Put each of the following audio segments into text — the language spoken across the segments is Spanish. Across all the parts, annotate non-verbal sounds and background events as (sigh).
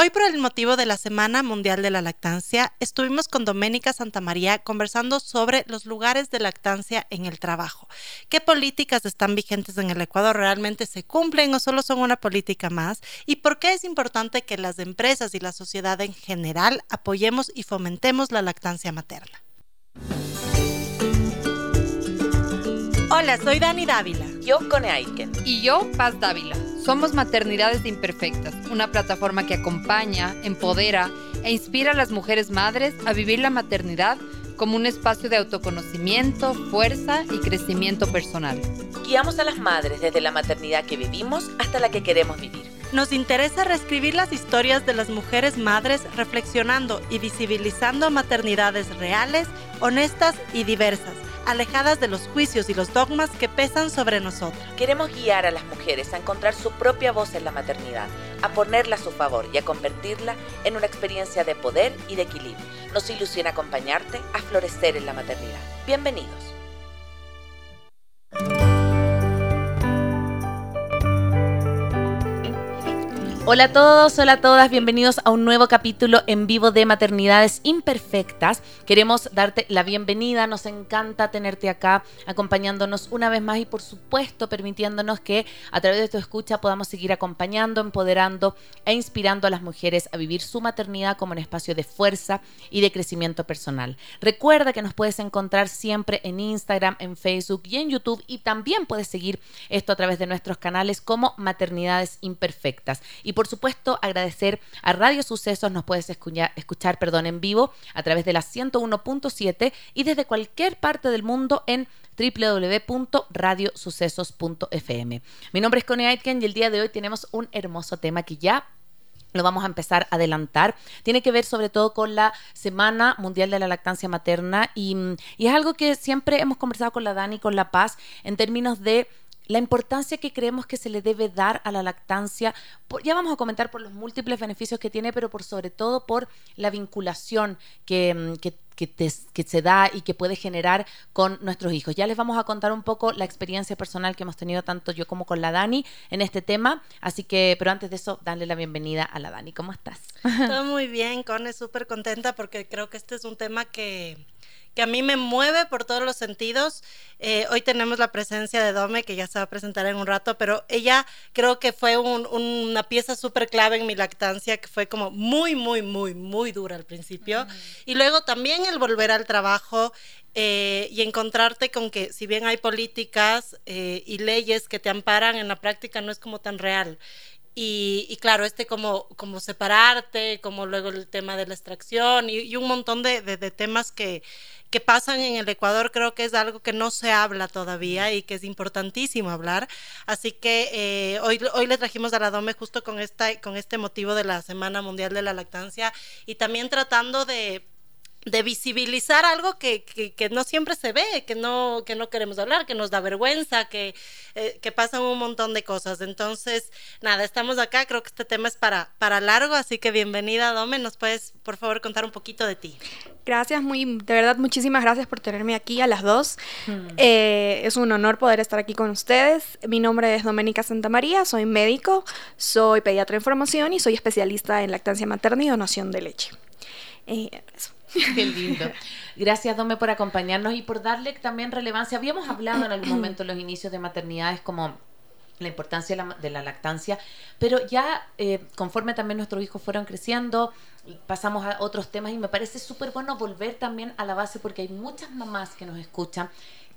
Hoy por el motivo de la Semana Mundial de la Lactancia, estuvimos con Doménica Santamaría conversando sobre los lugares de lactancia en el trabajo. ¿Qué políticas están vigentes en el Ecuador? ¿Realmente se cumplen o solo son una política más? ¿Y por qué es importante que las empresas y la sociedad en general apoyemos y fomentemos la lactancia materna? Hola, soy Dani Dávila. Yo, Cone Aiken. Y yo, Paz Dávila. Somos Maternidades Imperfectas, una plataforma que acompaña, empodera e inspira a las mujeres madres a vivir la maternidad como un espacio de autoconocimiento, fuerza y crecimiento personal. Guiamos a las madres desde la maternidad que vivimos hasta la que queremos vivir. Nos interesa reescribir las historias de las mujeres madres reflexionando y visibilizando maternidades reales, honestas y diversas alejadas de los juicios y los dogmas que pesan sobre nosotros. Queremos guiar a las mujeres a encontrar su propia voz en la maternidad, a ponerla a su favor y a convertirla en una experiencia de poder y de equilibrio. Nos ilusiona acompañarte a florecer en la maternidad. Bienvenidos. Hola a todos, hola a todas, bienvenidos a un nuevo capítulo en vivo de Maternidades Imperfectas. Queremos darte la bienvenida, nos encanta tenerte acá acompañándonos una vez más y por supuesto permitiéndonos que a través de tu escucha podamos seguir acompañando, empoderando e inspirando a las mujeres a vivir su maternidad como un espacio de fuerza y de crecimiento personal. Recuerda que nos puedes encontrar siempre en Instagram, en Facebook y en YouTube y también puedes seguir esto a través de nuestros canales como Maternidades Imperfectas. Y por supuesto, agradecer a Radio Sucesos, nos puedes escuchar, perdón, en vivo a través de la 101.7 y desde cualquier parte del mundo en www.radiosucesos.fm. Mi nombre es Connie Aitken y el día de hoy tenemos un hermoso tema que ya lo vamos a empezar a adelantar. Tiene que ver sobre todo con la Semana Mundial de la Lactancia Materna y, y es algo que siempre hemos conversado con la Dani, con La Paz, en términos de la importancia que creemos que se le debe dar a la lactancia, ya vamos a comentar por los múltiples beneficios que tiene, pero por sobre todo por la vinculación que, mm, que, que, se da y que puede generar con nuestros hijos. Ya les vamos a contar un poco la experiencia personal que hemos tenido tanto yo como con la Dani en este tema, así que, pero antes de eso, darle la bienvenida a la Dani. ¿Cómo estás? (laughs) Todo muy bien, Cone, súper contenta porque creo que este es un tema que que a mí me mueve por todos los sentidos. Eh, hoy tenemos la presencia de Dome, que ya se va a presentar en un rato, pero ella creo que fue una pieza súper clave en mi lactancia, que fue como muy, muy, muy, muy dura al principio. Y luego también el volver al trabajo eh, y encontrarte con que si bien hay políticas eh, y leyes que te amparan, en la práctica no es como tan real. Y, claro, este como, como separarte, como luego el tema de la extracción y, un montón de, temas que, que pasan en el Ecuador creo que es algo que no se habla todavía y que es importantísimo hablar. Así que eh, hoy, hoy le trajimos a la Dome justo con, esta, con este motivo de la Semana Mundial de la Lactancia y también tratando de de visibilizar algo que, que, no siempre se ve, que no, que no queremos hablar, que nos da vergüenza, que, eh, que pasan un montón de cosas. Entonces, nada, estamos acá, creo que este tema es para, para largo, así que bienvenida, Dome, ¿nos puedes, por favor, contar un poquito de ti? Gracias, muy, de verdad, muchísimas gracias por tenerme aquí a las dos. Hmm. Eh, es un honor poder estar aquí con ustedes. Mi nombre es Doménica Santamaría, soy médico, soy pediatra en formación y soy especialista en lactancia materna y donación de leche. Eh, eso. (laughs) Qué lindo. Gracias, Dome, por acompañarnos y por darle también relevancia. Habíamos hablado en algún momento en los inicios de maternidades como la importancia de la, lactancia, pero ya eh, conforme también nuestros hijos fueron creciendo, pasamos a otros temas y me parece súper bueno volver también a la base porque hay muchas mamás que nos escuchan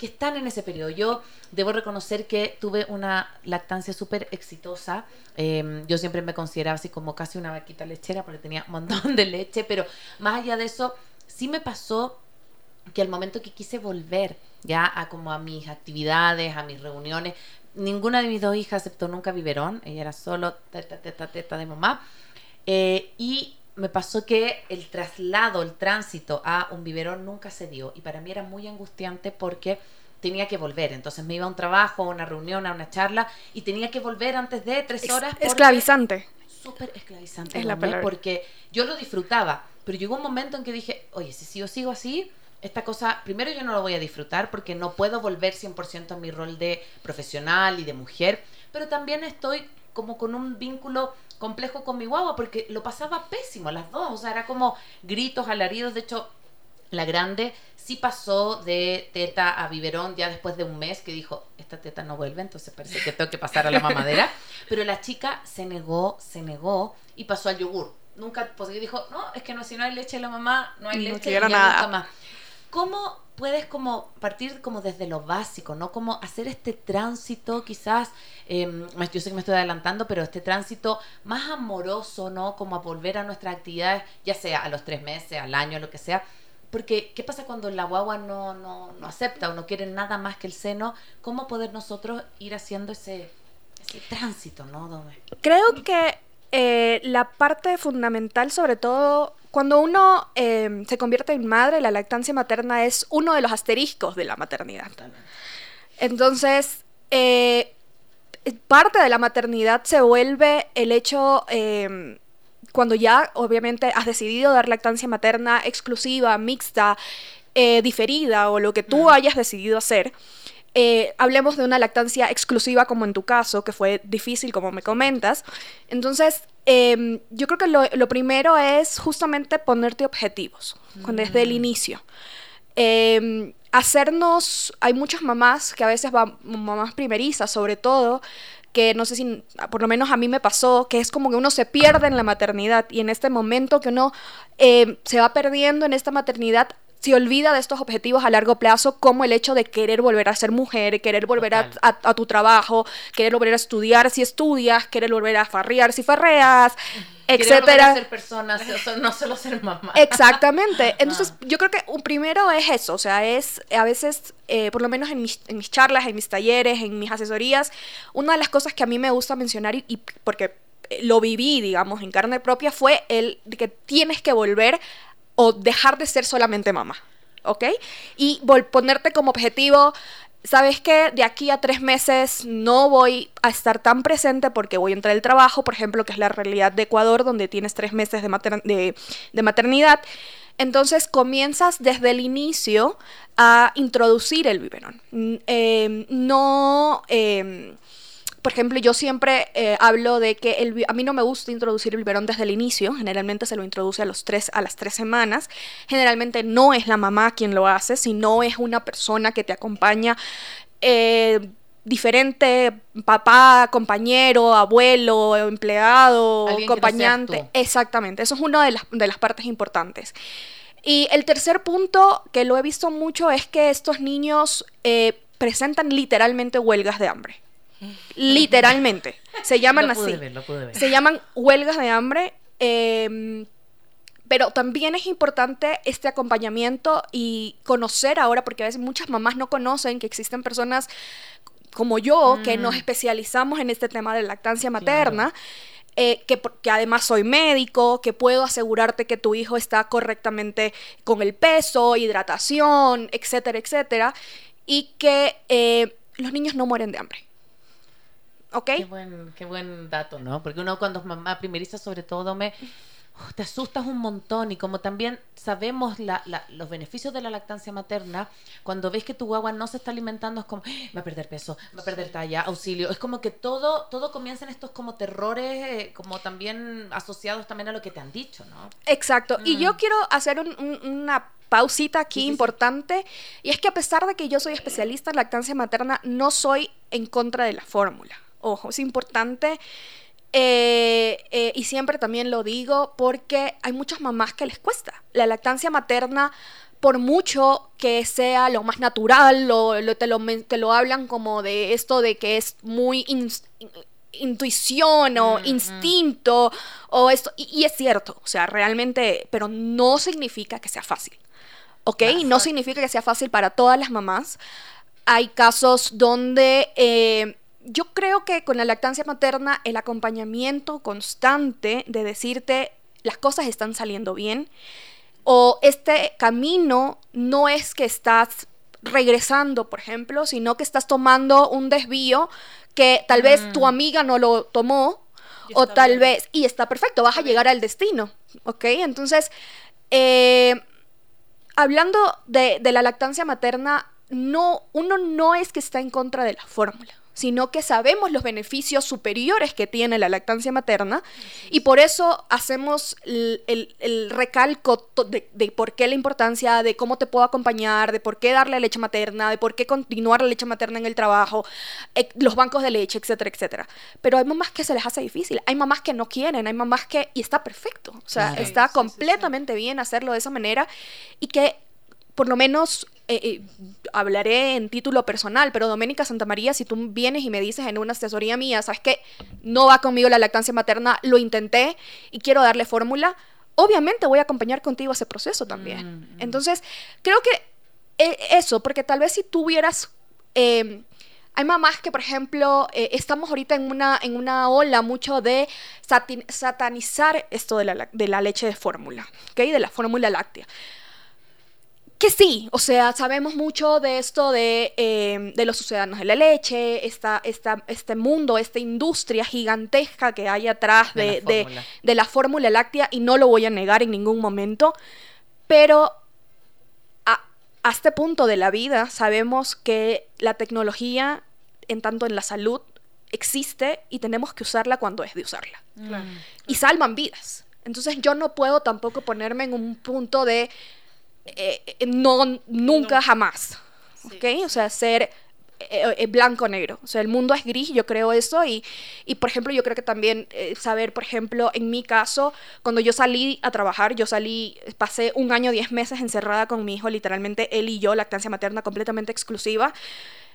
que están en ese periodo. Yo debo reconocer que tuve una lactancia súper exitosa. Em, yo siempre me consideraba así como casi una vaquita lechera porque tenía un montón de leche, pero más allá de eso, sí me pasó que al momento que quise volver ya a como a mis actividades, a mis reuniones, ninguna de mis dos hijas aceptó nunca biberón, ella era solo teta, teta, teta de mamá. Eh, y me pasó que el traslado, el tránsito a un biberón nunca se dio y para mí era muy angustiante porque tenía que volver. Entonces me iba a un trabajo, a una reunión, a una charla y tenía que volver antes de tres horas. esclavizante. Súper esclavizante. Es la Porque yo lo disfrutaba, pero llegó un momento en que dije, oye, si yo sigo así, esta cosa, primero yo no lo voy a disfrutar porque no puedo volver 100% a mi rol de profesional y de mujer, pero también estoy como con un vínculo complejo con mi guagua porque lo pasaba pésimo las dos, o sea, era como gritos, alaridos, de hecho la grande sí pasó de teta a biberón ya después de un mes que dijo, esta teta no vuelve, entonces parece que tengo que pasar a la mamadera. (laughs) Pero la chica se negó, se negó y pasó al yogur. Nunca, pues dijo, no, es que no, si no hay leche de la mamá, no hay leche, nada. nunca más. ¿Cómo puedes como partir como desde lo básico, ¿no? Como hacer este tránsito quizás, eh, yo sé que me estoy adelantando, pero este tránsito más amoroso, ¿no? Como a volver a nuestras actividades, ya sea a los tres meses, al año, lo que sea, porque, ¿qué pasa cuando la guagua no, no, no acepta o no quiere nada más que el seno? ¿Cómo poder nosotros ir haciendo ese, ese tránsito, no, Dome? Creo que eh, la parte fundamental, sobre todo cuando uno eh, se convierte en madre, la lactancia materna es uno de los asteriscos de la maternidad. Entonces, eh, parte de la maternidad se vuelve el hecho cuando ya obviamente has decidido dar lactancia materna exclusiva, mixta, eh, diferida o lo que tú hayas decidido hacer, eh, hablemos de una lactancia exclusiva como en tu caso, que fue difícil como me comentas. Entonces, em, yo creo que lo, primero es justamente ponerte objetivos desde el mm. inicio. Em, hacernos, hay muchas mamás que a veces van, mamás primerizas sobre todo, que no sé si, por lo menos a mí me pasó, que es como que uno se pierde en la maternidad y en este momento que uno eh, se va perdiendo en esta maternidad, se olvida de estos objetivos a largo plazo, como el hecho de querer volver a ser mujer, querer volver a, a, tu trabajo, querer volver a estudiar si estudias, querer volver a farrear si farreas, etcétera. ser personas, no solo ser mamá. Exactamente. Entonces, yo creo que un primero es eso, o sea, es a veces, eh, por lo menos en mis, en mis, charlas, en mis talleres, en mis asesorías, una de las cosas que a mí me gusta mencionar y, porque eh, lo viví, digamos, en carne propia, fue el de que tienes que volver o dejar de ser solamente mamá. ¿Ok? Y ponerte como objetivo ¿sabes qué? De aquí a tres meses no voy a estar tan presente porque voy a entrar al trabajo, por ejemplo, que es la realidad de Ecuador, donde tienes tres meses de, maternidad. Entonces comienzas desde el inicio a introducir el biberón. Eh, no... Eh, por ejemplo, yo siempre eh, hablo de que el, a mí no me gusta introducir el biberón desde el inicio, generalmente se lo introduce a, los tres, a las tres semanas, generalmente no es la mamá quien lo hace, sino es una persona que te acompaña. Eh, diferente, papá, compañero, abuelo, empleado, acompañante. Exactamente, eso es una de las, de las partes importantes. Y el tercer punto que lo he visto mucho es que estos niños eh, presentan literalmente huelgas de hambre. Literalmente. Se llaman así. Se llaman huelgas de hambre. Em, pero también es importante este acompañamiento y conocer ahora, porque a veces muchas mamás no conocen que existen personas como yo, que nos mm. especializamos en este tema de lactancia materna. Eh, que, que, además soy médico, que puedo asegurarte que tu hijo está correctamente con el peso, hidratación, etcétera, etcétera, y que eh, los niños no mueren de hambre. ¿Ok? Qué buen, qué buen dato, ¿no? Porque uno cuando es mamá primeriza, sobre todo, me oh, te asustas un montón y como también sabemos la, los beneficios de la lactancia materna, cuando ves que tu guagua no se está alimentando es como, ah, va a perder peso, va a perder talla, auxilio, es como que todo, todo comienza en estos como terrores, eh, como también asociados también a lo que te han dicho, ¿no? Exacto, y yo mm. quiero hacer una pausita aquí importante, y es que a pesar de que yo soy especialista en lactancia materna, no soy en contra de la fórmula. Ojo, es importante. Eh, eh, y siempre también lo digo porque hay muchas mamás que les cuesta. La lactancia materna, por mucho que sea lo más natural, lo, te, lo, te, lo, hablan como de esto de que es muy intuición o mm, mm. instinto o esto, y, es cierto, o sea, realmente, pero no significa que sea fácil. ¿Ok? No significa que sea fácil para todas las mamás. Hay casos donde eh, yo creo que con la lactancia materna el acompañamiento constante de decirte las cosas están saliendo bien o este camino no es que estás regresando, por ejemplo, sino que estás tomando un desvío que tal vez tu mm. amiga no lo tomó o tal vez, y está perfecto, vas a llegar al destino, ¿ok? Entonces, eh, hablando de, de la lactancia materna, no, uno no es que está en contra de la fórmula sino que sabemos los beneficios superiores que tiene la lactancia materna y por eso hacemos el, el, recalco de, de, por qué la importancia, de cómo te puedo acompañar, de por qué darle leche materna, de por qué continuar la leche materna en el trabajo, eh, los bancos de leche, etcétera, etcétera. Pero hay mamás que se les hace difícil, hay mamás que no quieren, hay mamás que... y está perfecto, o sea, está completamente bien hacerlo de esa manera y que por lo menos eh, eh, hablaré en título personal, pero Doménica Santamaría, si tú vienes y me dices en una asesoría mía, sabes que no va conmigo la lactancia materna, lo intenté y quiero darle fórmula, obviamente voy a acompañar contigo ese proceso también. Mm, mm. Entonces, creo que eh, eso, porque tal vez si tuvieras... Em, hay mamás que, por ejemplo, estamos ahorita en una, en una ola mucho de satanizar esto de la, de la leche de fórmula, ¿ok? De la fórmula láctea que sí, o sea, sabemos mucho de esto de, em, de los ciudadanos de la leche, esta, esta, este mundo, esta industria gigantesca que hay atrás de, de, la fórmula láctea, y no lo voy a negar en ningún momento, pero a, a, este punto de la vida sabemos que la tecnología, en tanto en la salud, existe y tenemos que usarla cuando es de usarla. Y salvan vidas. Entonces yo no puedo tampoco ponerme en un punto de eh, eh, no, nunca, jamás. ¿Ok? O sea, ser eh, blanco-negro. O sea, el mundo es gris, yo creo eso. Y, y por ejemplo, yo creo que también saber, por ejemplo, en mi caso, cuando yo salí a trabajar, yo salí, pasé un año, diez meses encerrada con mi hijo, literalmente él y yo, lactancia materna completamente exclusiva.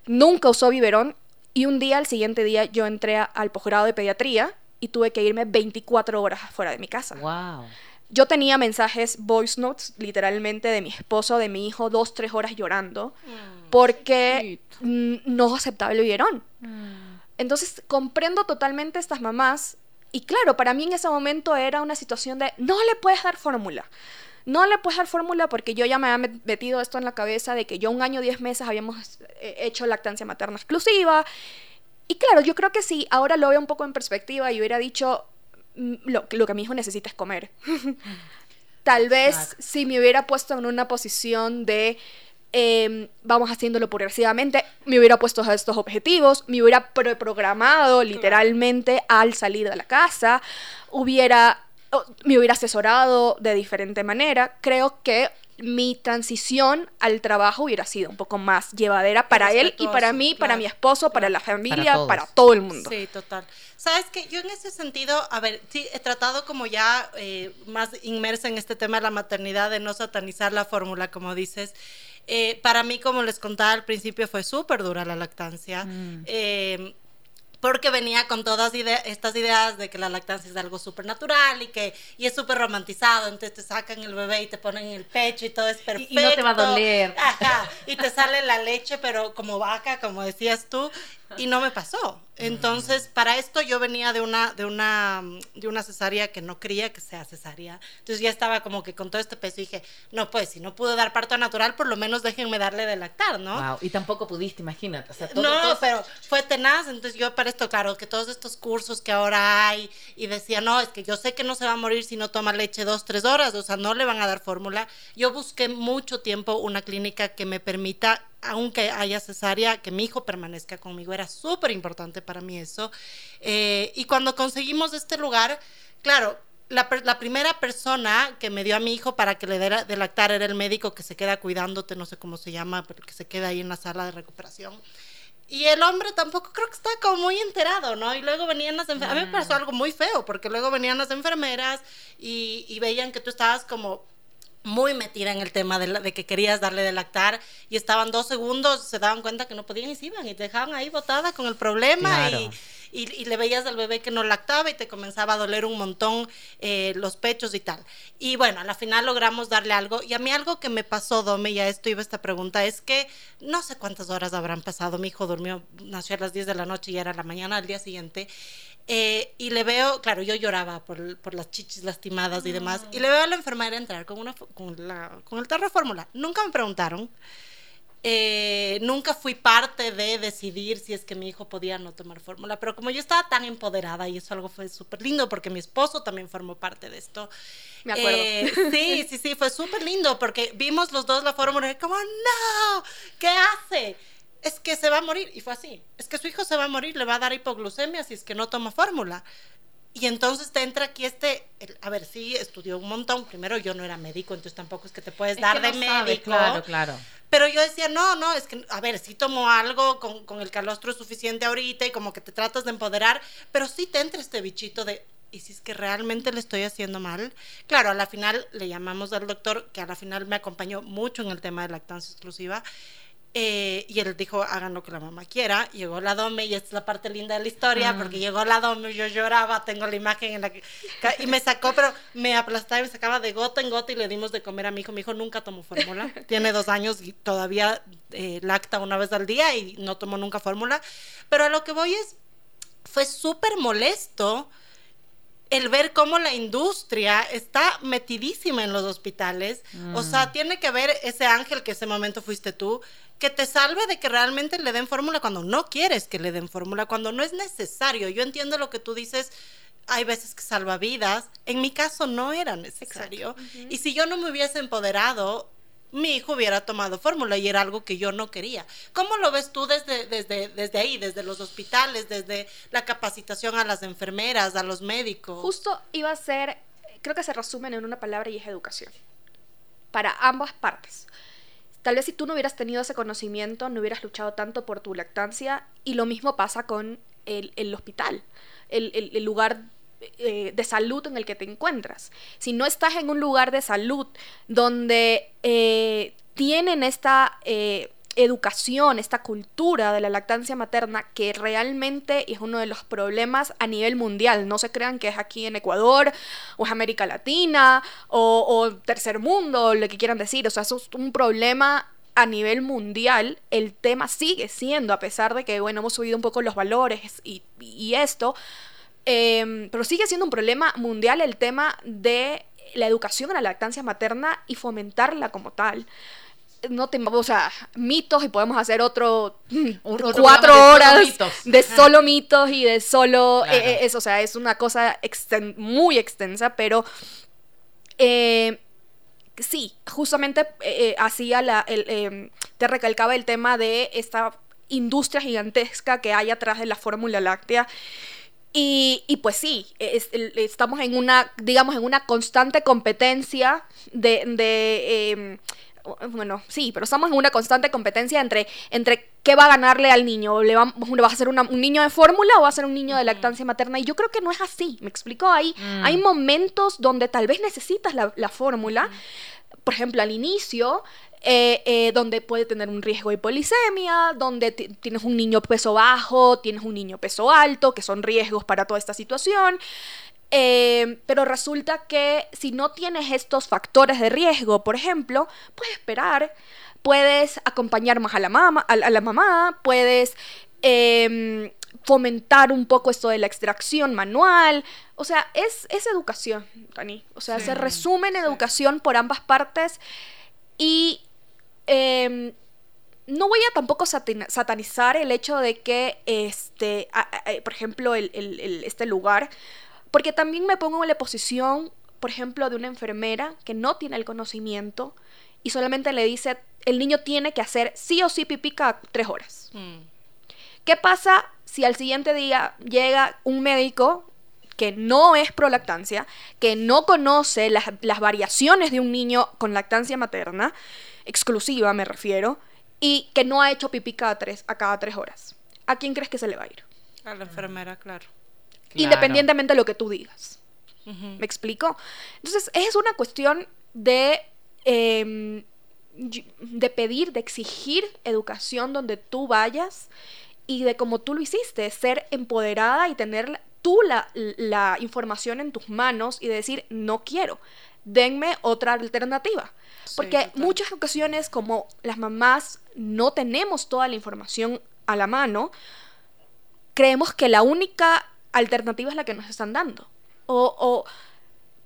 Nunca usó biberón. Y un día, al siguiente día, yo entré al posgrado de pediatría y tuve que irme 24 horas fuera de mi casa. ¡Wow! Yo tenía mensajes, voice notes, literalmente, de mi esposo, de mi hijo, dos, tres horas llorando, mm, porque no aceptaba el biberón. Mm. Entonces, comprendo totalmente a estas mamás. Y claro, para mí en ese momento era una situación de, no le puedes dar fórmula. No le puedes dar fórmula porque yo ya me había metido esto en la cabeza de que yo un año, diez meses habíamos eh, hecho lactancia materna exclusiva. Y claro, yo creo que sí, ahora lo veo un poco en perspectiva y hubiera dicho, lo, lo que mi hijo necesita es comer. (laughs) Tal vez si me hubiera puesto en una posición de em, vamos haciéndolo progresivamente, me hubiera puesto a estos objetivos, me hubiera programado literalmente al salir de la casa, hubiera, me hubiera asesorado de diferente manera. Creo que mi transición al trabajo hubiera sido un poco más llevadera para él y para mí, para mi esposo, para la familia, para, todo el mundo. Sí, total. Sabes que yo en ese sentido, a ver, sí, he tratado como ya eh, más inmersa en este tema de la maternidad, de no satanizar la fórmula, como dices. Eh, para mí, como les contaba al principio, fue súper dura la lactancia. Mm. Eh, porque venía con todas estas ideas de que la lactancia es algo súper natural y que y es súper romantizado, entonces te sacan el bebé y te ponen en el pecho y todo es perfecto. Y, no te va a doler. Ajá, y te sale la leche, pero como vaca, como decías tú, y no me pasó. Entonces, para esto yo venía de una, de una, de una cesárea que no quería que sea cesárea. Entonces ya estaba como que con todo este peso y dije, no, pues si no pude dar parto natural, por lo menos déjenme darle de lactar, ¿no? Wow. Y tampoco pudiste, imagínate. no, pero fue tenaz. Entonces yo para esto, claro, que todos estos cursos que ahora hay y decía, no, es que yo sé que no se va a morir si no toma leche dos, tres horas, o sea, no le van a dar fórmula. Yo busqué mucho tiempo una clínica que me permita aunque haya cesárea, que mi hijo permanezca conmigo. Era súper importante para mí eso. Eh, y cuando conseguimos este lugar, claro, la, primera persona que me dio a mi hijo para que le diera de lactar era el médico que se queda cuidándote, no sé cómo se llama, pero que se queda ahí en la sala de recuperación. Y el hombre tampoco creo que está como muy enterado, ¿no? Y luego venían las enfermeras. A mí me pasó algo muy feo, porque luego venían las enfermeras y, y veían que tú estabas como muy metida en el tema de, de, que querías darle de lactar y estaban dos segundos, se daban cuenta que no podían y se iban y te dejaban ahí botada con el problema y, y, le veías al bebé que no lactaba y te comenzaba a doler un montón eh, los pechos y tal. Y bueno, a la final logramos darle algo y a mí algo que me pasó, Dome, y a esto iba esta pregunta, es que no sé cuántas horas habrán pasado, mi hijo durmió, nació a las 10 de la noche y era la mañana al día siguiente eh, y le veo, claro, yo lloraba por, por las chichis lastimadas y demás, y le veo a la enfermera entrar con, una, con, la, con el tarro fórmula. Nunca me preguntaron, eh, nunca fui parte de decidir si es que mi hijo podía no tomar fórmula, pero como yo estaba tan empoderada y eso algo fue súper lindo porque mi esposo también formó parte de esto. Me acuerdo. Eh, sí, sí, sí, fue súper lindo porque vimos los dos la fórmula y como, no, ¿qué hace? Es que se va a morir. Y fue así. Es que su hijo se va a morir, le va a dar hipoglucemia si es que no toma fórmula. Y entonces te entra aquí este, a ver, sí, estudió un montón. Primero yo no era médico, entonces tampoco es que te puedes dar de médico. claro, claro. Pero yo decía, no, no, es que, a ver, sí tomo algo con, con el calostro suficiente ahorita y como que te tratas de empoderar, pero sí te entra este bichito de, ¿y si es que realmente le estoy haciendo mal? Claro, a la final le llamamos al doctor, que a la final me acompañó mucho en el tema de lactancia exclusiva, eh, y él dijo, hagan lo que la mamá quiera. Llegó la Dome, y esta es la parte linda de la historia, porque llegó la Dome, yo lloraba, tengo la imagen en la que... Y me sacó, pero me aplastaba y me sacaba de gota en gota y le dimos de comer a mi hijo. Mi hijo nunca tomó fórmula, (laughs) tiene dos años y todavía eh, lacta una vez al día y no tomó nunca fórmula. Pero a lo que voy es, fue súper molesto el ver cómo la industria está metidísima en los hospitales. O sea, mm. tiene que ver ese ángel que ese momento fuiste tú, que te salve de que realmente le den fórmula cuando no quieres que le den fórmula, cuando no es necesario. Yo entiendo lo que tú dices. Hay veces que salva vidas. En mi caso no era necesario. Y si yo no me hubiese empoderado, mi hijo hubiera tomado fórmula y era algo que yo no quería. ¿Cómo lo ves tú desde, desde, desde ahí, desde los hospitales, desde la capacitación a las enfermeras, a los médicos? Justo iba a ser, creo que se resumen en una palabra y es educación. Para ambas partes. Tal vez si tú no hubieras tenido ese conocimiento, no hubieras luchado tanto por tu lactancia y lo mismo pasa con el, hospital, el, lugar eh, de salud en el que te encuentras. Si no estás en un lugar de salud donde eh, tienen esta eh, educación, esta cultura de la lactancia materna que realmente es uno de los problemas a nivel mundial. No se crean que es aquí en Ecuador o es América Latina o, tercer mundo, lo que quieran decir. O sea, eso es un problema a nivel mundial. El tema sigue siendo, a pesar de que, bueno, hemos subido un poco los valores y, esto, em, pero sigue siendo un problema mundial el tema de la educación a la lactancia materna y fomentarla como tal. No te, o sea, mitos y podemos hacer otro, (laughs) cuatro horas de solo mitos y de solo eh, eh, eso, o sea, es una cosa muy extensa, pero eh, sí, justamente hacía la, em, te recalcaba el tema de esta industria gigantesca que hay atrás de la fórmula láctea. Y, y, pues sí, estamos en una, digamos, en una constante competencia de, de em, bueno, sí, pero estamos en una constante competencia entre, entre qué va a ganarle al niño. ¿Le va, va a ser un niño de fórmula o va a ser un niño de lactancia materna? Y yo creo que no es así, ¿me explico? Hay, mm. hay momentos donde tal vez necesitas la, fórmula. Por ejemplo, al inicio, eh, eh, donde puede tener un riesgo de polisemia, donde tienes un niño peso bajo, tienes un niño peso alto, que son riesgos para toda esta situación. Eh, pero resulta que si no tienes estos factores de riesgo, por ejemplo, puedes esperar, puedes acompañar más a la, mamá, a, la mamá, puedes em, fomentar un poco esto de la extracción manual. O sea, es, es educación, Dani. O sea, se resume en educación por ambas partes y em, no voy a tampoco satanizar el hecho de que, este, por ejemplo, este lugar porque también me pongo en la posición, por ejemplo, de una enfermera que no tiene el conocimiento y solamente le dice, el niño tiene que hacer sí o sí pipí cada tres horas. Mm. ¿Qué pasa si al siguiente día llega un médico que no es pro lactancia, que no conoce las, variaciones de un niño con lactancia materna, exclusiva me refiero, y que no ha hecho pipí cada tres, a cada tres horas? ¿A quién crees que se le va a ir? A la enfermera, claro independientemente de lo que tú digas. ¿Me explico? Entonces, es una cuestión de, em, de pedir, de exigir educación donde tú vayas y de como tú lo hiciste, ser empoderada y tener tú la, la información en tus manos y decir, no quiero, denme otra alternativa. Porque muchas ocasiones como las mamás no tenemos toda la información a la mano, creemos que la única alternativa es la que nos están dando. O,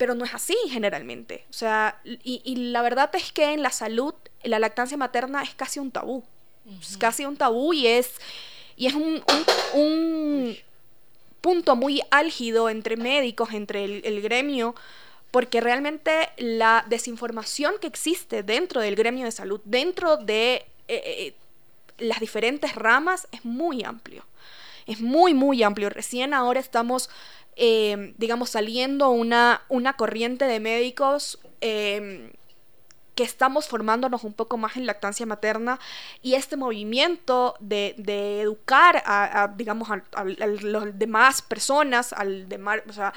pero no es así generalmente. O sea, y, la verdad es que en la salud, la lactancia materna es casi un tabú. Es casi un tabú y es, y es un, un, punto muy álgido entre médicos, entre el, gremio, porque realmente la desinformación que existe dentro del gremio de salud, dentro de eh, eh, las diferentes ramas es muy amplio. Es muy, muy amplio. Recién ahora estamos, eh, digamos, saliendo una, una corriente de médicos eh, que estamos formándonos un poco más en lactancia materna y este movimiento de, de educar a, digamos, a, las demás personas, al demás, o sea,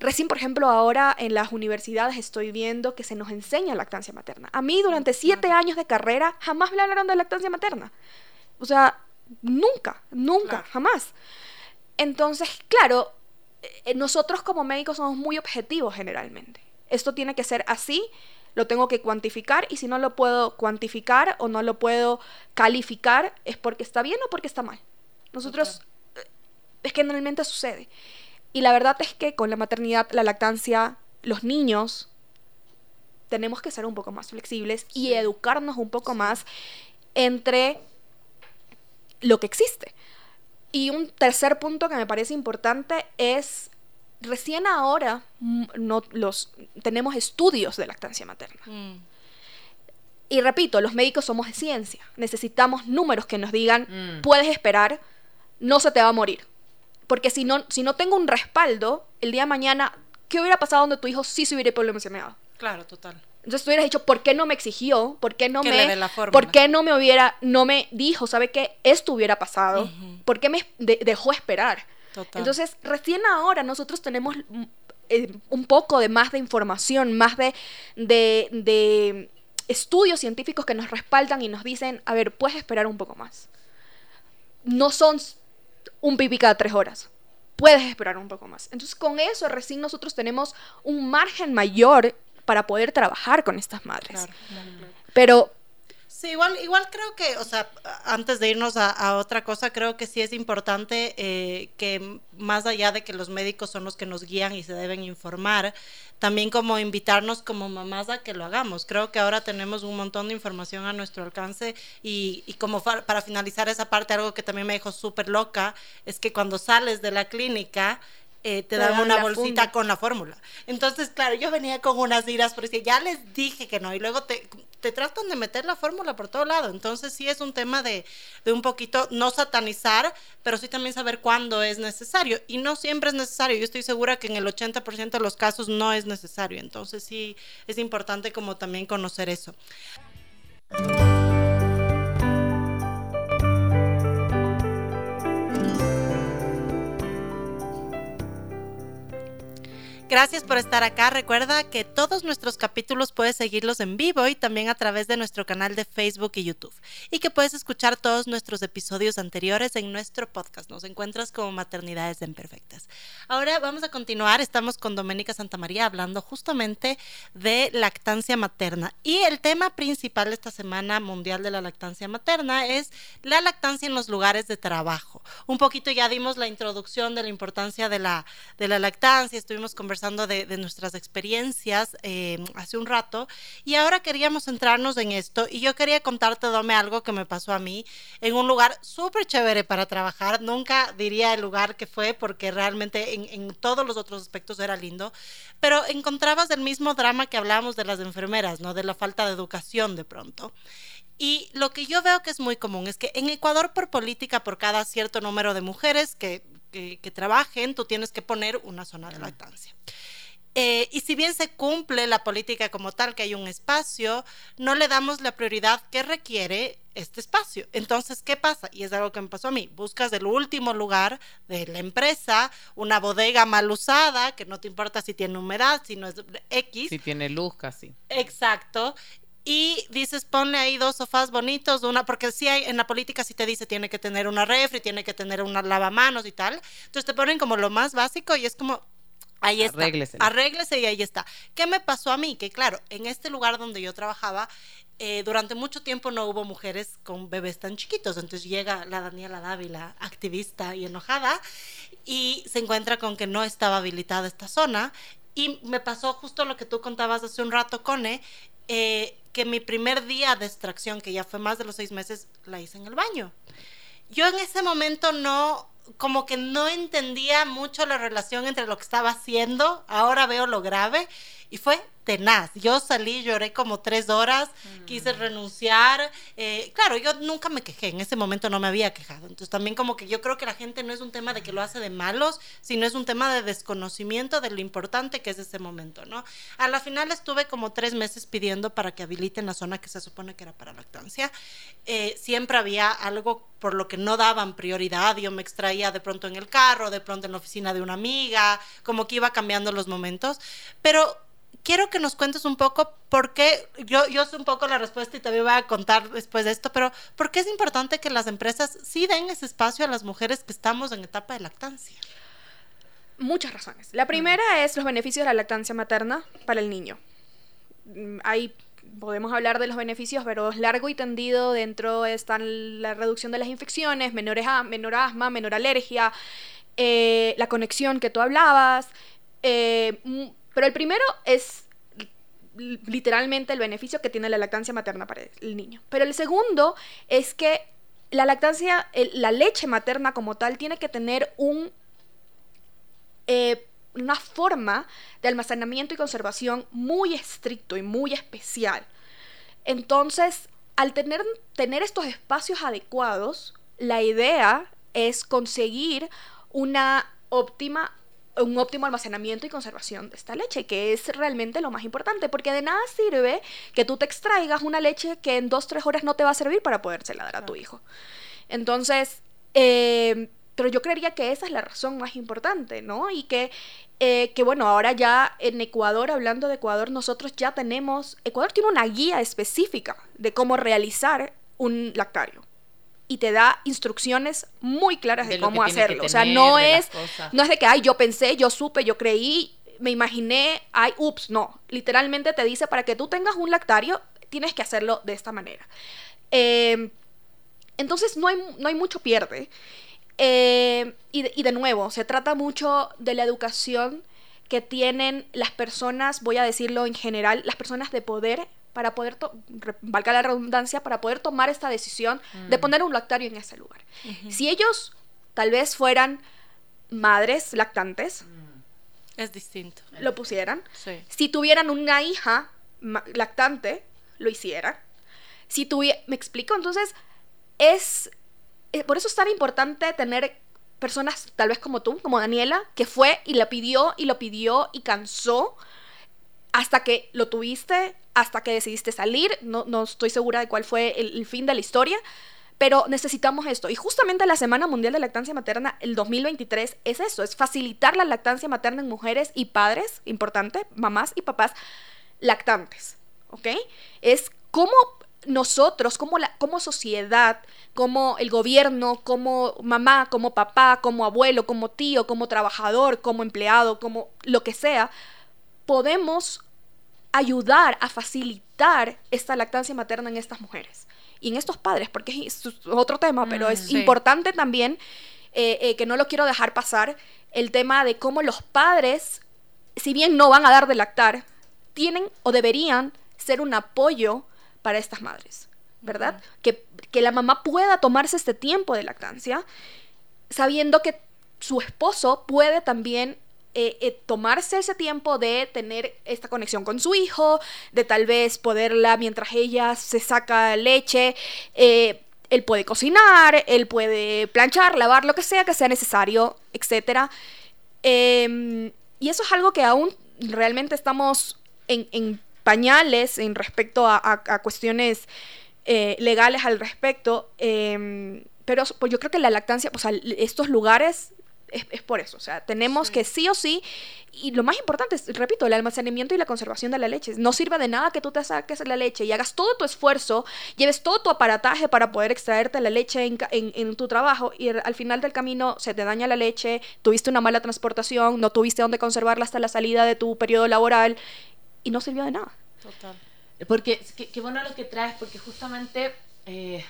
Recién, por ejemplo, ahora en las universidades estoy viendo que se nos enseña lactancia materna. A mí durante siete años de carrera jamás me hablaron de lactancia materna. O sea, nunca, nunca, jamás. Entonces, claro, nosotros como médicos somos muy objetivos generalmente. Esto tiene que ser así, lo tengo que cuantificar y si no lo puedo cuantificar o no lo puedo calificar es porque está bien o porque está mal. Nosotros, eh, es que generalmente sucede. Y la verdad es que con la maternidad, la lactancia, los niños tenemos que ser un poco más flexibles y educarnos un poco más entre lo que existe. Y un tercer punto que me parece importante es recién ahora mm, no, los, tenemos estudios de lactancia materna. Mm. Y repito, los médicos somos de ciencia. Necesitamos números que nos digan, mm. puedes esperar, no se te va a morir. Porque si no, si no tengo un respaldo, el día de mañana, ¿qué hubiera pasado donde tu hijo sí se hubiera problematizado? Claro, total. Entonces tú hubieras dicho, ¿por qué no me exigió? ¿Por qué no me ¿Por qué no me hubiera no me dijo, sabe qué? Esto hubiera pasado. ¿Por qué me dejó esperar? Total. Entonces, recién ahora nosotros tenemos mm, eh, un poco de más de información, más de, de, de estudios científicos que nos respaldan y nos dicen, a ver, puedes esperar un poco más. No son un pipí cada tres horas. Puedes esperar un poco más. Entonces, con eso recién nosotros tenemos un margen mayor para poder trabajar con estas madres. Pero Sí, igual, igual creo que, o sea, antes de irnos a, otra cosa, creo que sí es importante eh, que más allá de que los médicos son los que nos guían y se deben informar, también como invitarnos como mamás a que lo hagamos. Creo que ahora tenemos un montón de información a nuestro alcance y, y como para finalizar esa parte, algo que también me dejó súper loca, es que cuando sales de la clínica, eh, te, dan, una bolsita con la fórmula. Entonces, claro, yo venía con unas iras porque ya les dije que no y luego te, te tratan de meter la fórmula por todo lado. Entonces, sí es un tema de, de, un poquito no satanizar, pero sí también saber cuándo es necesario. Y no siempre es necesario. Yo estoy segura que en el 80% de los casos no es necesario. Entonces, sí es importante como también conocer eso. Gracias por estar acá. Recuerda que todos nuestros capítulos puedes seguirlos en vivo y también a través de nuestro canal de Facebook y YouTube. Y que puedes escuchar todos nuestros episodios anteriores en nuestro podcast. Nos encuentras como Maternidades Imperfectas. Ahora vamos a continuar. Estamos con Doménica Santamaría hablando justamente de lactancia materna. Y el tema principal de esta Semana Mundial de la Lactancia Materna es la lactancia en los lugares de trabajo. Un poquito ya dimos la introducción de la importancia de la, de la lactancia. Estuvimos conversando de, nuestras experiencias eh, hace un rato y ahora queríamos centrarnos en esto y yo quería contarte, Dome, algo que me pasó a mí en un lugar súper chévere para trabajar. Nunca diría el lugar que fue porque realmente en, todos los otros aspectos era lindo, pero encontrabas el mismo drama que hablábamos de las enfermeras, ¿no? De la falta de educación de pronto. Y lo que yo veo que es muy común es que en Ecuador por política, por cada cierto número de mujeres que que, trabajen, tú tienes que poner una zona de lactancia. Eh, y si bien se cumple la política como tal, que hay un espacio, no le damos la prioridad que requiere este espacio. Entonces, ¿qué pasa? Y es algo que me pasó a mí. Buscas el último lugar de la empresa, una bodega mal usada, que no te importa si tiene humedad, si no es X. Si tiene luz, casi. Exacto y dices ponle ahí dos sofás bonitos, una porque sí hay en la política sí te dice tiene que tener una refri, tiene que tener una lavamanos y tal. Entonces te ponen como lo más básico y es como Ahí está. Arréglese. Arréglese y ahí está. ¿Qué me pasó a mí? Que claro, en este lugar donde yo trabajaba, eh, durante mucho tiempo no hubo mujeres con bebés tan chiquitos. Entonces llega la Daniela Dávila, activista y enojada, y se encuentra con que no estaba habilitada esta zona. Y me pasó justo lo que tú contabas hace un rato, Cone, eh, que mi primer día de extracción, que ya fue más de los seis meses, la hice en el baño. Yo en ese momento no, como que no entendía mucho la relación entre lo que estaba haciendo, ahora veo lo grave, Y fue tenaz. Yo salí, lloré como tres horas, quise renunciar. Eh, claro, yo nunca me quejé, en ese momento no me había quejado. Entonces también como que yo creo que la gente no es un tema de que lo hace de malos, sino es un tema de desconocimiento de lo importante que es ese momento, ¿no? A la final estuve como tres meses pidiendo para que habiliten la zona que se supone que era para lactancia. Eh, siempre había algo por lo que no daban prioridad. Yo me extraía de pronto en el carro, de pronto en la oficina de una amiga, como que iba cambiando los momentos. Pero quiero que nos cuentes un poco por qué, yo, yo sé un poco la respuesta y también voy a contar después de esto, pero ¿por qué es importante que las empresas sí den ese espacio a las mujeres que estamos en etapa de lactancia? Muchas razones. La primera es los beneficios de la lactancia materna para el niño. Hay podemos hablar de los beneficios, pero es largo y tendido. Dentro están la reducción de las infecciones, menor, menor asma, menor alergia, eh, la conexión que tú hablabas. Eh, pero el primero es literalmente el beneficio que tiene la lactancia materna para el niño. Pero el segundo es que la lactancia, la leche materna como tal, tiene que tener un, eh, una forma de almacenamiento y conservación muy estricto y muy especial. Entonces, al tener, tener estos espacios adecuados, la idea es conseguir una óptima un óptimo almacenamiento y conservación de esta leche, que es realmente lo más importante, porque de nada sirve que tú te extraigas una leche que en dos, tres horas no te va a servir para podérsela dar a tu hijo. Entonces, eh, pero yo creería que esa es la razón más importante, ¿no? Y que, eh, que, bueno, ahora ya en Ecuador, hablando de Ecuador, nosotros ya tenemos, Ecuador tiene una guía específica de cómo realizar un lactario y te da instrucciones muy claras de, cómo hacerlo. o sea, no es, no es de que, ay, yo pensé, yo supe, yo creí, me imaginé, ay, ups, no. Literalmente te dice, para que tú tengas un lactario, tienes que hacerlo de esta manera. Em, entonces, no hay, no hay mucho pierde. Eh, y, y de nuevo, se trata mucho de la educación que tienen las personas, voy a decirlo en general, las personas de poder para poder, valga la redundancia, para poder tomar esta decisión de mm. poner un lactario en ese lugar. Si ellos tal vez fueran madres lactantes, mm. es distinto. Lo pusieran. Si tuvieran una hija lactante, lo hicieran. Si tuviera, me explico, entonces es, eh, por eso es tan importante tener personas tal vez como tú, como Daniela, que fue y la pidió y lo pidió y cansó hasta que lo tuviste, hasta que decidiste salir. No, no estoy segura de cuál fue el, fin de la historia, pero necesitamos esto. Y justamente la Semana Mundial de Lactancia Materna, el 2023, es eso, es facilitar la lactancia materna en mujeres y padres, importante, mamás y papás lactantes, ¿ok? Es cómo nosotros, como, la, como sociedad, como el gobierno, como mamá, como papá, como abuelo, como tío, como trabajador, como empleado, como lo que sea, podemos ayudar a facilitar esta lactancia materna en estas mujeres y en estos padres, porque es otro tema, pero mm, es importante también, eh, eh, que no lo quiero dejar pasar, el tema de cómo los padres, si bien no van a dar de lactar, tienen o deberían ser un apoyo para estas madres, ¿verdad? que, que la mamá pueda tomarse este tiempo de lactancia, sabiendo que su esposo puede también eh, eh, tomarse ese tiempo de tener esta conexión con su hijo, de tal vez poderla mientras ella se saca leche. Eh, él puede cocinar, él puede planchar, lavar, lo que sea que sea necesario, etc. Em, y eso es algo que aún realmente estamos en, pañales en respecto a, cuestiones legales al respecto. Em, pero pues yo creo que la lactancia, o sea, estos lugares es, por eso. O sea, tenemos que sí o sí, y lo más importante es, repito, el almacenamiento y la conservación de la leche. No sirve de nada que tú te saques la leche y hagas todo tu esfuerzo, lleves todo tu aparataje para poder extraerte la leche en, en, tu trabajo y al final del camino se te daña la leche, tuviste una mala transportación, no tuviste dónde conservarla hasta la salida de tu periodo laboral y no sirvió de nada. Total. Porque, qué, bueno lo que traes, porque justamente eh,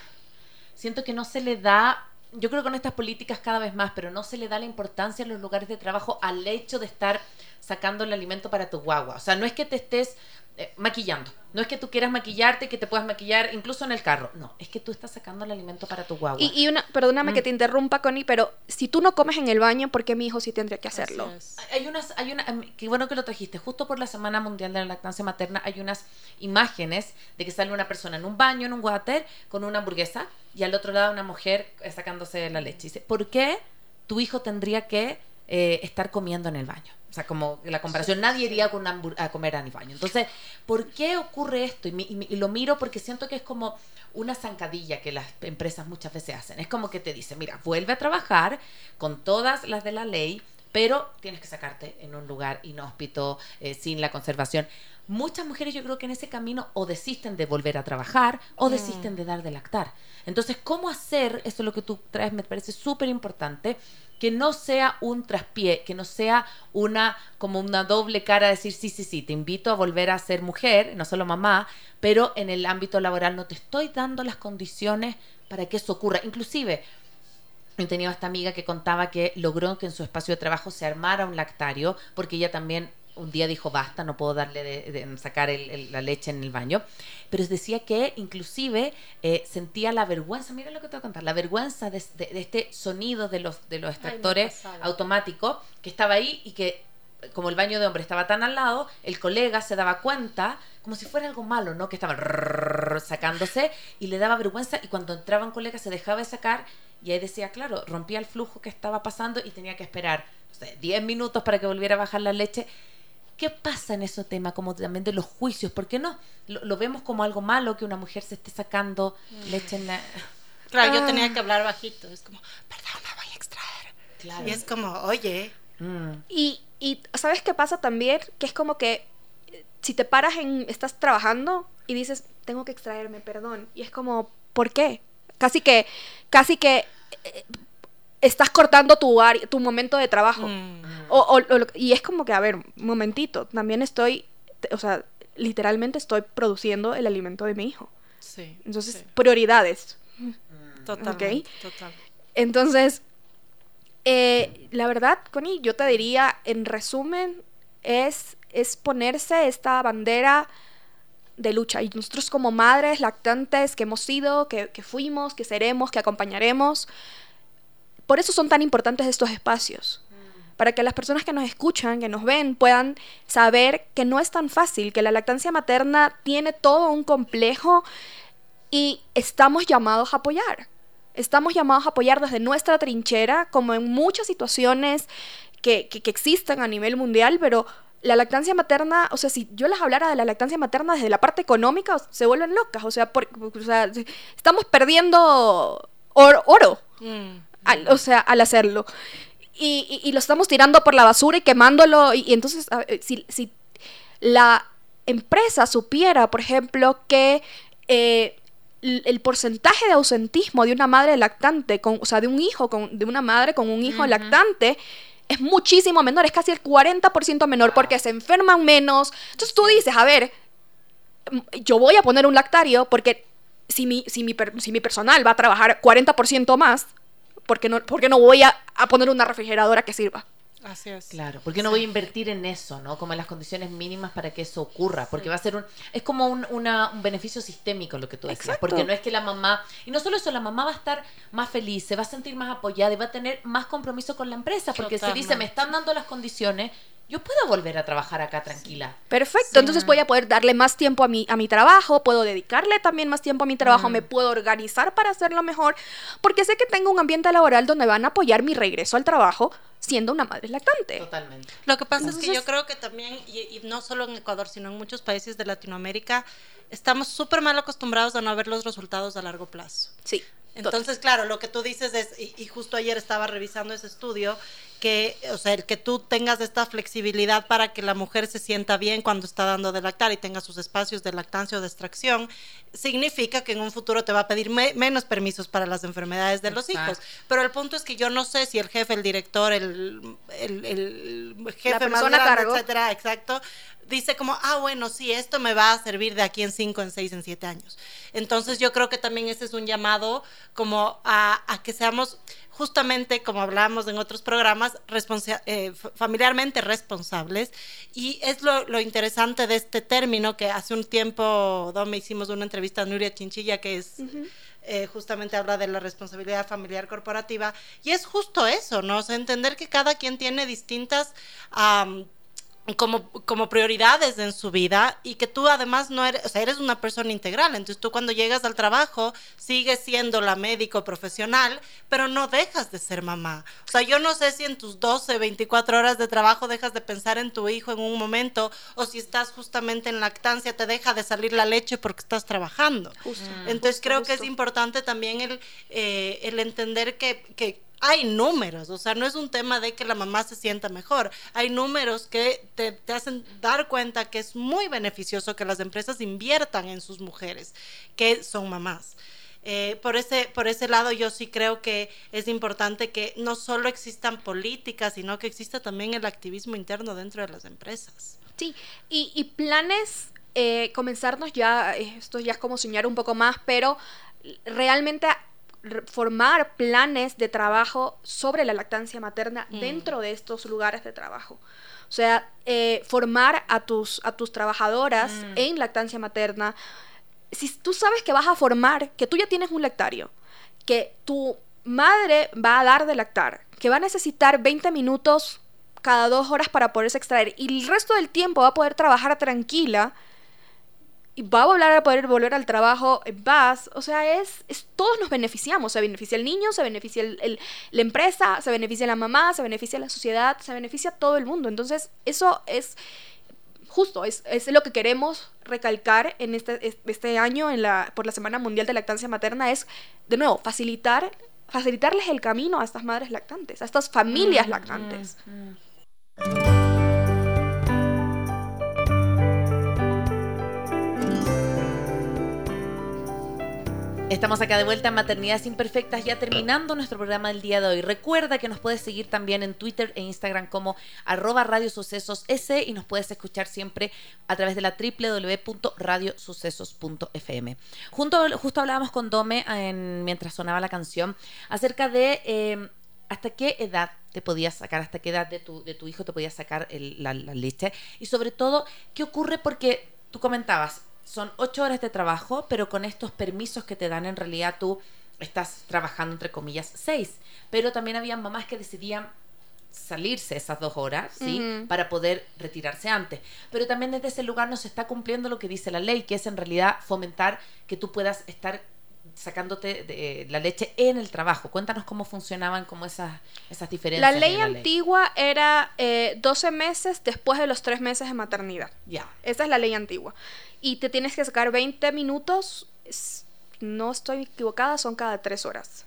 siento que no se le da yo creo que con estas políticas cada vez más, pero no se le da la importancia en los lugares de trabajo al hecho de estar sacando el alimento para tu guagua. O sea, no es que te estés eh, maquillando. No es que tú quieras maquillarte, que te puedas maquillar incluso en el carro. No, es que tú estás sacando el alimento para tu guagua. Y, y una, perdóname que Mm. te interrumpa, Connie, pero si tú no comes en el baño, ¿por qué mi hijo sí tendría que hacerlo? Hay unas, hay una, em, qué bueno que lo trajiste. Justo por la Semana Mundial de la Lactancia Materna hay unas imágenes de que sale una persona en un baño, en un water, con una hamburguesa y al otro lado una mujer sacándose la leche. Dice, ¿por qué tu hijo tendría que eh, estar comiendo en el baño? O sea, como la comparación, nadie iría con una hambur- a comer en el baño. Entonces, ¿por qué ocurre esto? Y, mi- y mi- y lo miro porque siento que es como una zancadilla que las empresas muchas veces hacen. Es como que te dicen, mira, vuelve a trabajar con todas las de la ley, pero tienes que sacarte en un lugar inhóspito, eh, sin la conservación. Muchas mujeres yo creo que en ese camino o desisten de volver a trabajar o desisten de dar de lactar. Entonces, ¿cómo hacer, eso es lo que tú traes, me parece súper importante, que no sea un traspié, que no sea una como una doble cara, decir, sí, sí, sí, te invito a volver a ser mujer, no solo mamá, pero en el ámbito laboral no te estoy dando las condiciones para que eso ocurra. Inclusive, He tenido esta amiga que contaba que logró que en su espacio de trabajo se armara un lactario, porque ella también un día dijo, basta, no puedo darle de, de- sacar el- el- la leche en el baño. Pero decía que inclusive eh, sentía la vergüenza, mira lo que te voy a contar, la vergüenza de, de- de este sonido de los, de los extractores automáticos que estaba ahí y que como el baño de hombre estaba tan al lado, el colega se daba cuenta, como si fuera algo malo, ¿no? Que estaba rrrr sacándose y le daba vergüenza y cuando entraba un colega se dejaba de sacar y ahí decía, claro, rompía el flujo que estaba pasando y tenía que esperar, no sé, 10 minutos para que volviera a bajar la leche. ¿Qué pasa en ese tema, como también de los juicios? ¿Por qué no? Lo, lo vemos como algo malo que una mujer se esté sacando leche en la... Claro, yo Ah. tenía que hablar bajito. Es como, perdón, me voy a extraer. Claro. Y es como, oye, Mm, Y, y ¿sabes qué pasa también? Que es como que eh, si te paras en, estás trabajando y dices, tengo que extraerme, perdón. Y es como, ¿por qué? Casi que, casi que eh, estás cortando tu, área- tu momento de trabajo. mm, O, o- y es como que, a ver, momentito, también estoy, o sea, literalmente estoy produciendo el alimento de mi hijo. sí. Entonces, sí, prioridades. totalmente, total. Entonces, eh, la verdad, Connie, yo te diría, en resumen, es, es ponerse esta bandera de lucha. Y nosotros como madres lactantes que hemos sido, que, que fuimos, que seremos, que acompañaremos, por eso son tan importantes estos espacios. Para que las personas que nos escuchan, que nos ven, puedan saber que no es tan fácil, que la lactancia materna tiene todo un complejo y estamos llamados a apoyar. Estamos llamados a apoyar desde nuestra trinchera, como en muchas situaciones que, que, existen a nivel mundial, pero la lactancia materna, o sea, si yo les hablara de la lactancia materna desde la parte económica, se vuelven locas, o sea, por- o sea estamos perdiendo oro, oro Mm, al- o sea, al hacerlo. Y, y- y lo estamos tirando por la basura y quemándolo. Y, y entonces, si, si la empresa supiera, por ejemplo, que eh, el porcentaje de ausentismo de una madre lactante, con, o sea, de un hijo, con, de una madre con un hijo lactante, es muchísimo menor, es casi el 40% menor, porque se enferman menos. Entonces tú dices, a ver, mm, yo voy a poner un lactario porque si mi, si mi, per- si mi personal va a trabajar 40% más, ¿por qué no, por qué no voy a, a poner una refrigeradora que sirva? así es. Claro, porque no voy a invertir en eso, ¿no? Como en las condiciones mínimas para que eso ocurra, porque va a ser un, es como un, una- un beneficio sistémico lo que tú decías, Exacto. porque no es que la mamá, y no solo eso, la mamá va a estar más feliz, se va a sentir más apoyada y va a tener más compromiso con la empresa, porque se dice, Totalmente. me están dando las condiciones, yo puedo volver a trabajar acá tranquila. Perfecto, Sí. entonces voy a poder darle más tiempo a mi, a mi trabajo, puedo dedicarle también más tiempo a mi trabajo, Mm. me puedo organizar para hacerlo mejor, porque sé que tengo un ambiente laboral donde van a apoyar mi regreso al trabajo siendo una madre lactante. Totalmente. Lo que pasa es que yo Entonces- creo que también, y, y no solo en Ecuador, sino en muchos países de Latinoamérica, estamos súper mal acostumbrados a no ver los resultados a largo plazo. Sí. Entonces, claro, lo que tú dices es, y, y justo ayer estaba revisando ese estudio, que, o sea, el que tú tengas esta flexibilidad para que la mujer se sienta bien cuando está dando de lactar y tenga sus espacios de lactancia o de extracción, significa que en un futuro te va a pedir me- menos permisos para las enfermedades de los hijos. Pero el punto es que yo no sé si el jefe, el director, el, el, el jefe más grande, cargo. etcétera, exacto, dice como, ah, bueno, sí, esto me va a servir de aquí en 5, en 6, en 7 años. Entonces yo creo que también ese es un llamado como a, a que seamos, justamente, como hablábamos en otros programas, eh, familiarmente responsables. Y es lo, interesante de este término que hace un tiempo, Dome, hicimos una entrevista a Nuria Chinchilla, que es... Eh, justamente habla de la responsabilidad familiar corporativa y es justo eso, ¿no? O sea, entender que cada quien tiene distintas como, como prioridades en su vida y que tú además no eres, o sea, eres una persona integral. Entonces tú cuando llegas al trabajo sigues siendo la médico profesional, pero no dejas de ser mamá. O sea, yo no sé si en tus 12, 24 horas de trabajo dejas de pensar en tu hijo en un momento o si estás justamente en lactancia te deja de salir la leche porque estás trabajando. Entonces creo que es importante también el, eh, el entender que, que hay números, o sea, no es un tema de que la mamá se sienta mejor, hay números que te, hacen dar cuenta que es muy beneficioso que las empresas inviertan en sus mujeres, que son mamás. Eh, por, ese, por ese lado yo sí creo que es importante que no solo existan políticas, sino que exista también el activismo interno dentro de las empresas. Sí, y, planes, eh, comenzarnos ya, eh, esto ya es como soñar un poco más, pero realmente formar planes de trabajo sobre la lactancia materna mm. dentro de estos lugares de trabajo. O sea, eh, formar a tus, a tus trabajadoras mm. en lactancia materna. Si tú sabes que vas a formar, que tú ya tienes un lactario, que tu madre va a dar de lactar, que va a necesitar 20 minutos cada dos horas para poderse extraer y el resto del tiempo va a poder trabajar tranquila, y va a volver a poder volver al trabajo en paz. O sea, es, todos nos beneficiamos. Se beneficia el niño, se beneficia el, la empresa, se beneficia la mamá, se beneficia la sociedad, se beneficia todo el mundo. Entonces, eso es justo, es, es lo que queremos recalcar en este, este año en la, por la Semana Mundial de Lactancia Materna, es, de nuevo, facilitar, facilitarles el camino a estas madres lactantes, a estas familias mm, lactantes. Mm, mm. Estamos acá de vuelta en Maternidades Imperfectas, ya terminando nuestro programa del día de hoy. Recuerda que nos puedes seguir también en Twitter e Instagram como arroba radiosucesos S y nos puedes escuchar siempre a través de la www.radiosucesos.fm. Junto, justo hablábamos con Dome mientras sonaba la canción acerca de eh, hasta qué edad te podías sacar, hasta qué edad de tu, de tu hijo te podías sacar la leche y sobre todo qué ocurre porque tú comentabas, son ocho horas de trabajo, pero con estos permisos que te dan en realidad tú estás trabajando entre comillas seis. Pero también había mamás que decidían salirse esas dos horas, ¿sí? Para poder retirarse antes. Pero también desde ese lugar no se está cumpliendo lo que dice la ley, que es en realidad fomentar que tú puedas estar sacándote de, la leche en el trabajo. Cuéntanos cómo funcionaban como esas, esas diferencias. La ley antigua era 12 eh, meses después de los 3 meses de maternidad. Ya. Esa es la ley antigua. Y te tienes que sacar 20 minutos, no estoy equivocada, son cada 3 horas.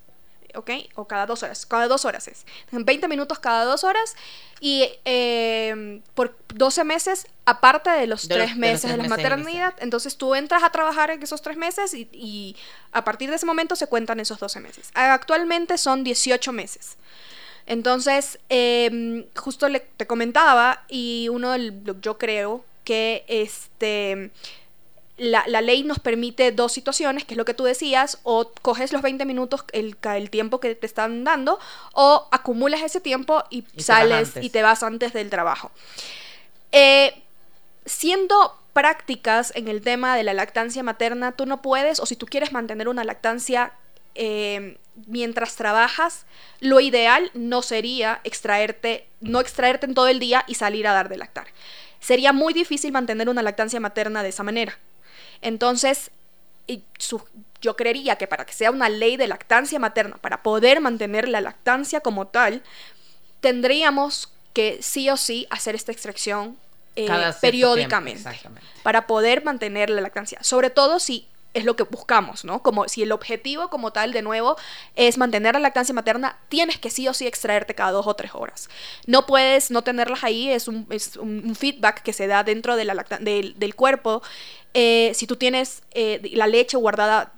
¿Ok? O cada dos horas, cada dos horas es. 20 minutos cada dos horas y eh, por 12 meses, aparte de los tres meses de, la maternidad, entonces tú entras a trabajar en esos tres meses y, a partir de ese momento se cuentan esos 12 meses. Actualmente son 18 meses. Entonces, em, justo le, te comentaba y uno, yo creo que este la, ley nos permite dos situaciones, que es lo que tú decías, o coges los 20 minutos, el, el tiempo que te están dando, o acumulas ese tiempo y, sales y te vas antes del trabajo. Eh, siendo prácticas en el tema de la lactancia materna, tú no puedes, o si tú quieres mantener una lactancia eh, mientras trabajas, lo ideal no sería extraerte, no extraerte en todo el día y salir a dar de lactar. Sería muy difícil mantener una lactancia materna de esa manera. Entonces, yo creería que para que sea una ley de lactancia materna, para poder mantener la lactancia como tal, tendríamos que sí o sí hacer esta extracción eh, periódicamente para poder mantener la lactancia. Sobre todo si es lo que buscamos, ¿no? Como si el objetivo como tal, de nuevo, es mantener la lactancia materna, tienes que sí o sí extraerte cada dos o tres horas. No puedes no tenerlas ahí, es un, feedback que se da dentro de la del, cuerpo. Eh, si tú tienes eh, la leche guardada,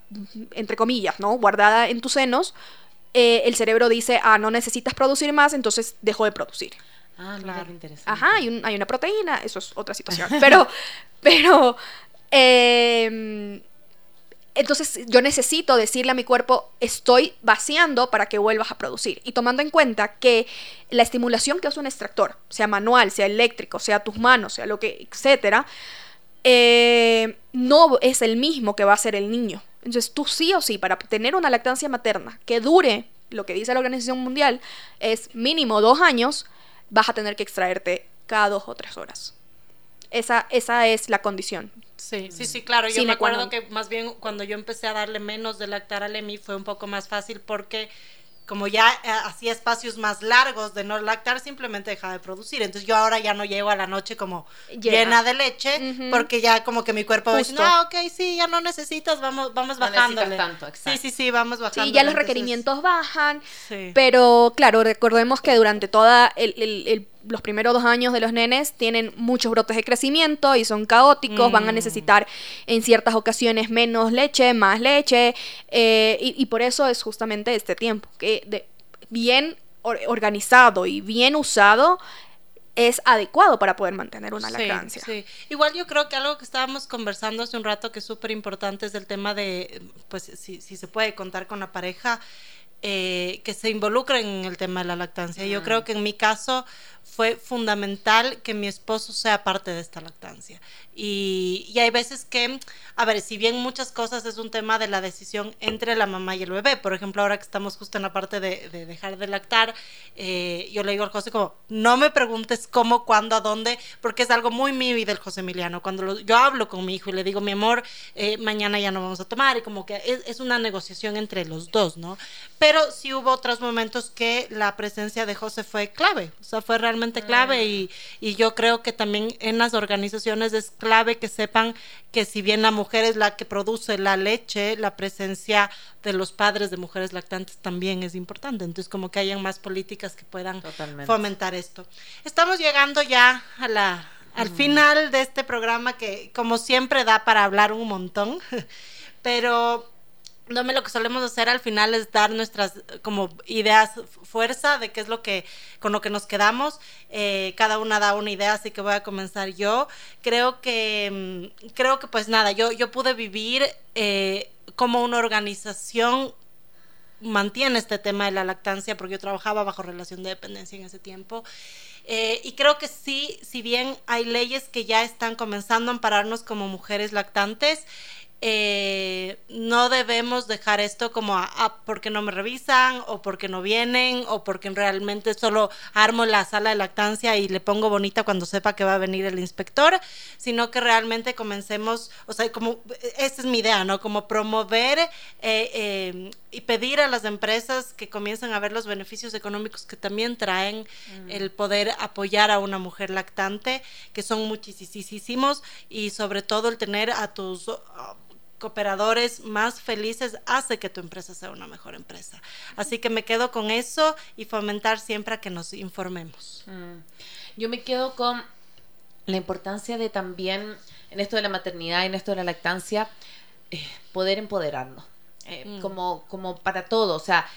entre comillas, ¿no? Guardada en tus senos, eh, el cerebro dice, ah, no necesitas producir más, entonces dejo de producir. Ah, claro. interesante. Ajá, hay, hay, una proteína, eso es otra situación. (laughs) Pero, pero, eh, entonces yo necesito decirle a mi cuerpo, estoy vaciando para que vuelvas a producir. Y tomando en cuenta que la estimulación que hace un extractor, sea manual, sea eléctrico, sea tus manos, sea lo que, etcétera, eh, no es el mismo que va a ser el niño. Entonces tú sí o sí, para tener una lactancia materna que dure, lo que dice la Organización Mundial, es mínimo dos años, vas a tener que extraerte cada dos o tres horas. Esa, esa es la condición. Sí, sí, sí, claro. Yo me acuerdo que más bien cuando yo empecé a darle menos de lactar a Emi fue un poco más fácil porque como ya eh, hacía espacios más largos de no lactar, simplemente dejaba de producir. Entonces yo ahora ya no llego a la noche como llena, de leche, porque ya como que mi cuerpo dice, no, ok, sí, ya no necesitas, vamos, vamos no bajándole. Tanto, sí, sí, sí, vamos bajando. Sí, ya los requerimientos bajan, pero claro, recordemos que durante toda el, el los primeros dos años de los nenes tienen muchos brotes de crecimiento y son caóticos, van a mm. necesitar en ciertas ocasiones menos leche, más leche, eh, y, por eso es justamente este tiempo, que de, bien organizado y bien usado es adecuado para poder mantener una lactancia. Sí, Igual yo creo que algo que estábamos conversando hace un rato que es súper importante es el tema de, pues, si, si se puede contar con la pareja, eh, que se involucren en el tema de la lactancia. Yo creo mm. que en mi caso fue fundamental que mi esposo sea parte de esta lactancia. Y, hay veces que, a ver, si bien muchas cosas es un tema de la decisión entre la mamá y el bebé, por ejemplo, ahora que estamos justo en la parte de, dejar de lactar, eh, yo le digo al José como, no me preguntes cómo, cuándo, a dónde, porque es algo muy mío y del José Emiliano. Cuando yo hablo con mi hijo y le digo, mi amor, eh, mañana ya no vamos a tomar, y como que es, es una negociación entre los dos, ¿no? Pero sí hubo otros momentos que la presencia de José fue clave, o sea, fue realmente clave y, y yo creo que también en las organizaciones es clave que sepan que si bien la mujer es la que produce la leche, la presencia de los padres de mujeres lactantes también es importante. Entonces, como que hayan más políticas que puedan fomentar esto. Estamos llegando ya a la, al mm. final de este programa que, como siempre, da para hablar un montón, (laughs) pero lo que solemos hacer al final es dar nuestras como ideas fuerza de qué es lo que con lo que nos quedamos. Eh, cada una da una idea así que voy a comenzar yo. Creo que mm, creo que pues nada yo yo pude vivir eh, como una organización mantiene este tema de la lactancia porque yo trabajaba bajo relación de dependencia en ese tiempo. Eh, y creo que sí, si bien hay leyes que ya están comenzando a ampararnos como mujeres lactantes, eh, no debemos dejar esto como a, porque no me revisan o porque no vienen o porque realmente solo armo la sala de lactancia y le pongo bonita cuando sepa que va a venir el inspector, sino que realmente comencemos, o sea, como, esta es mi idea, ¿no? Como promover eh, eh, y pedir a las empresas que comiencen a ver los beneficios económicos que también traen mm. el poder apoyar a una mujer lactante, que son muchísimos, y sobre todo el tener a tus cooperadores más felices hace que tu empresa sea una mejor empresa. Así que me quedo con eso y fomentar siempre a que nos informemos. Mm. Yo me quedo con la importancia de también, en esto de la maternidad, en esto de la lactancia, eh, poder empoderarnos. Eh, mm. como, como para todo. O sea,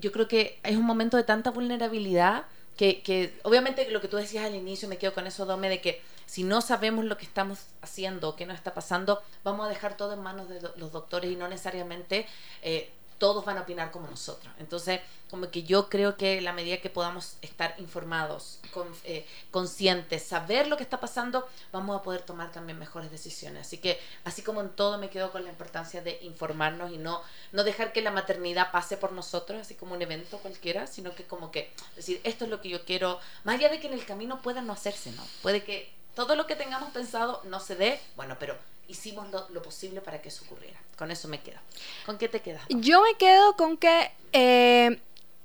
yo creo que es un momento de tanta vulnerabilidad que, que, obviamente lo que tú decías al inicio, me quedo con eso, Dome, de que si no sabemos lo que estamos haciendo o qué nos está pasando, vamos a dejar todo en manos de los doctores y no necesariamente eh, todos van a opinar como nosotros. Entonces, como que yo creo que la medida que podamos estar informados, con, eh, conscientes, saber lo que está pasando, vamos a poder tomar también mejores decisiones. Así que, así como en todo, me quedo con la importancia de informarnos y no, no dejar que la maternidad pase por nosotros, así como un evento cualquiera, sino que como que decir, esto es lo que yo quiero, más allá de que en el camino pueda no hacerse, ¿no? Puede que todo lo que tengamos pensado no se dé, bueno, pero hicimos lo, posible para que eso ocurriera. Con eso me quedo. ¿Con qué te quedas? Yo me quedo con que eh,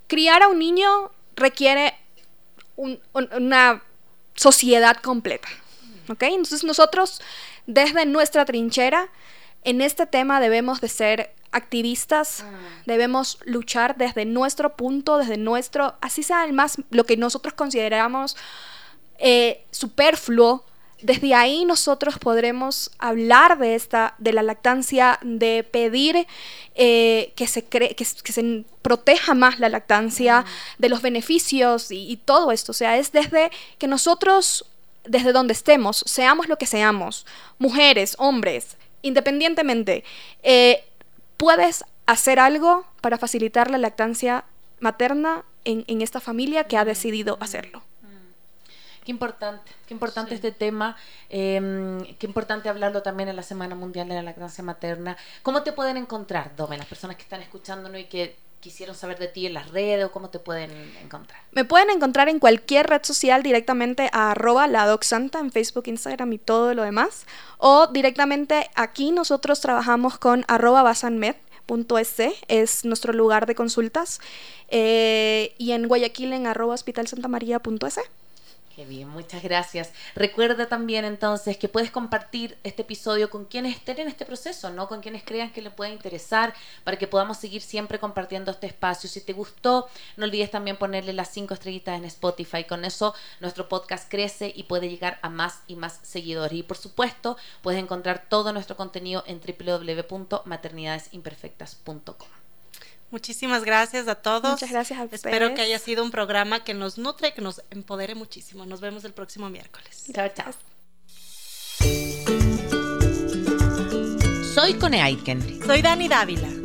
criar a un niño requiere una sociedad completa. ¿Ok? Entonces nosotros, desde nuestra trinchera, en este tema debemos de ser activistas, ah. debemos luchar desde nuestro punto, desde nuestro, así sea el más, lo que nosotros consideramos eh, superfluo, desde ahí nosotros podremos hablar de esta, de la lactancia, de pedir eh, que, se que, se proteja más la lactancia, mm. de los beneficios y, todo esto. O sea, es desde que nosotros, desde donde estemos, seamos lo que seamos, mujeres, hombres, independientemente, eh, puedes hacer algo para facilitar la lactancia materna en, en esta familia que ha decidido hacerlo. Qué importante, qué importante este tema, em, qué importante hablarlo también en la Semana Mundial de la Lactancia Materna. ¿Cómo te pueden encontrar, Dome, las personas que están escuchándonos y que quisieron saber de ti en las redes o cómo te pueden encontrar? Me pueden encontrar en cualquier red social directamente a arroba la Santa en Facebook, Instagram y todo lo demás. O directamente aquí nosotros trabajamos con arroba basanmed es nuestro lugar de consultas eh, y en Guayaquil en arroba hospitalsantamaría.es. Qué bien, muchas gracias. Recuerda también entonces que puedes compartir este episodio con quienes estén en este proceso, ¿no? Con quienes crean que le pueda interesar, para que podamos seguir siempre compartiendo este espacio. Si te gustó, no olvides también ponerle las cinco estrellitas en Spotify. Con eso nuestro podcast crece y puede llegar a más y más seguidores. Y por supuesto, puedes encontrar todo nuestro contenido en www.maternidadesimperfectas.com. Muchísimas gracias a todos. Muchas gracias a ustedes. Espero que haya sido un programa que nos nutre y que nos empodere muchísimo. Nos vemos el próximo miércoles. Chao, chao. Soy Cone Aiken. Soy Dani Dávila.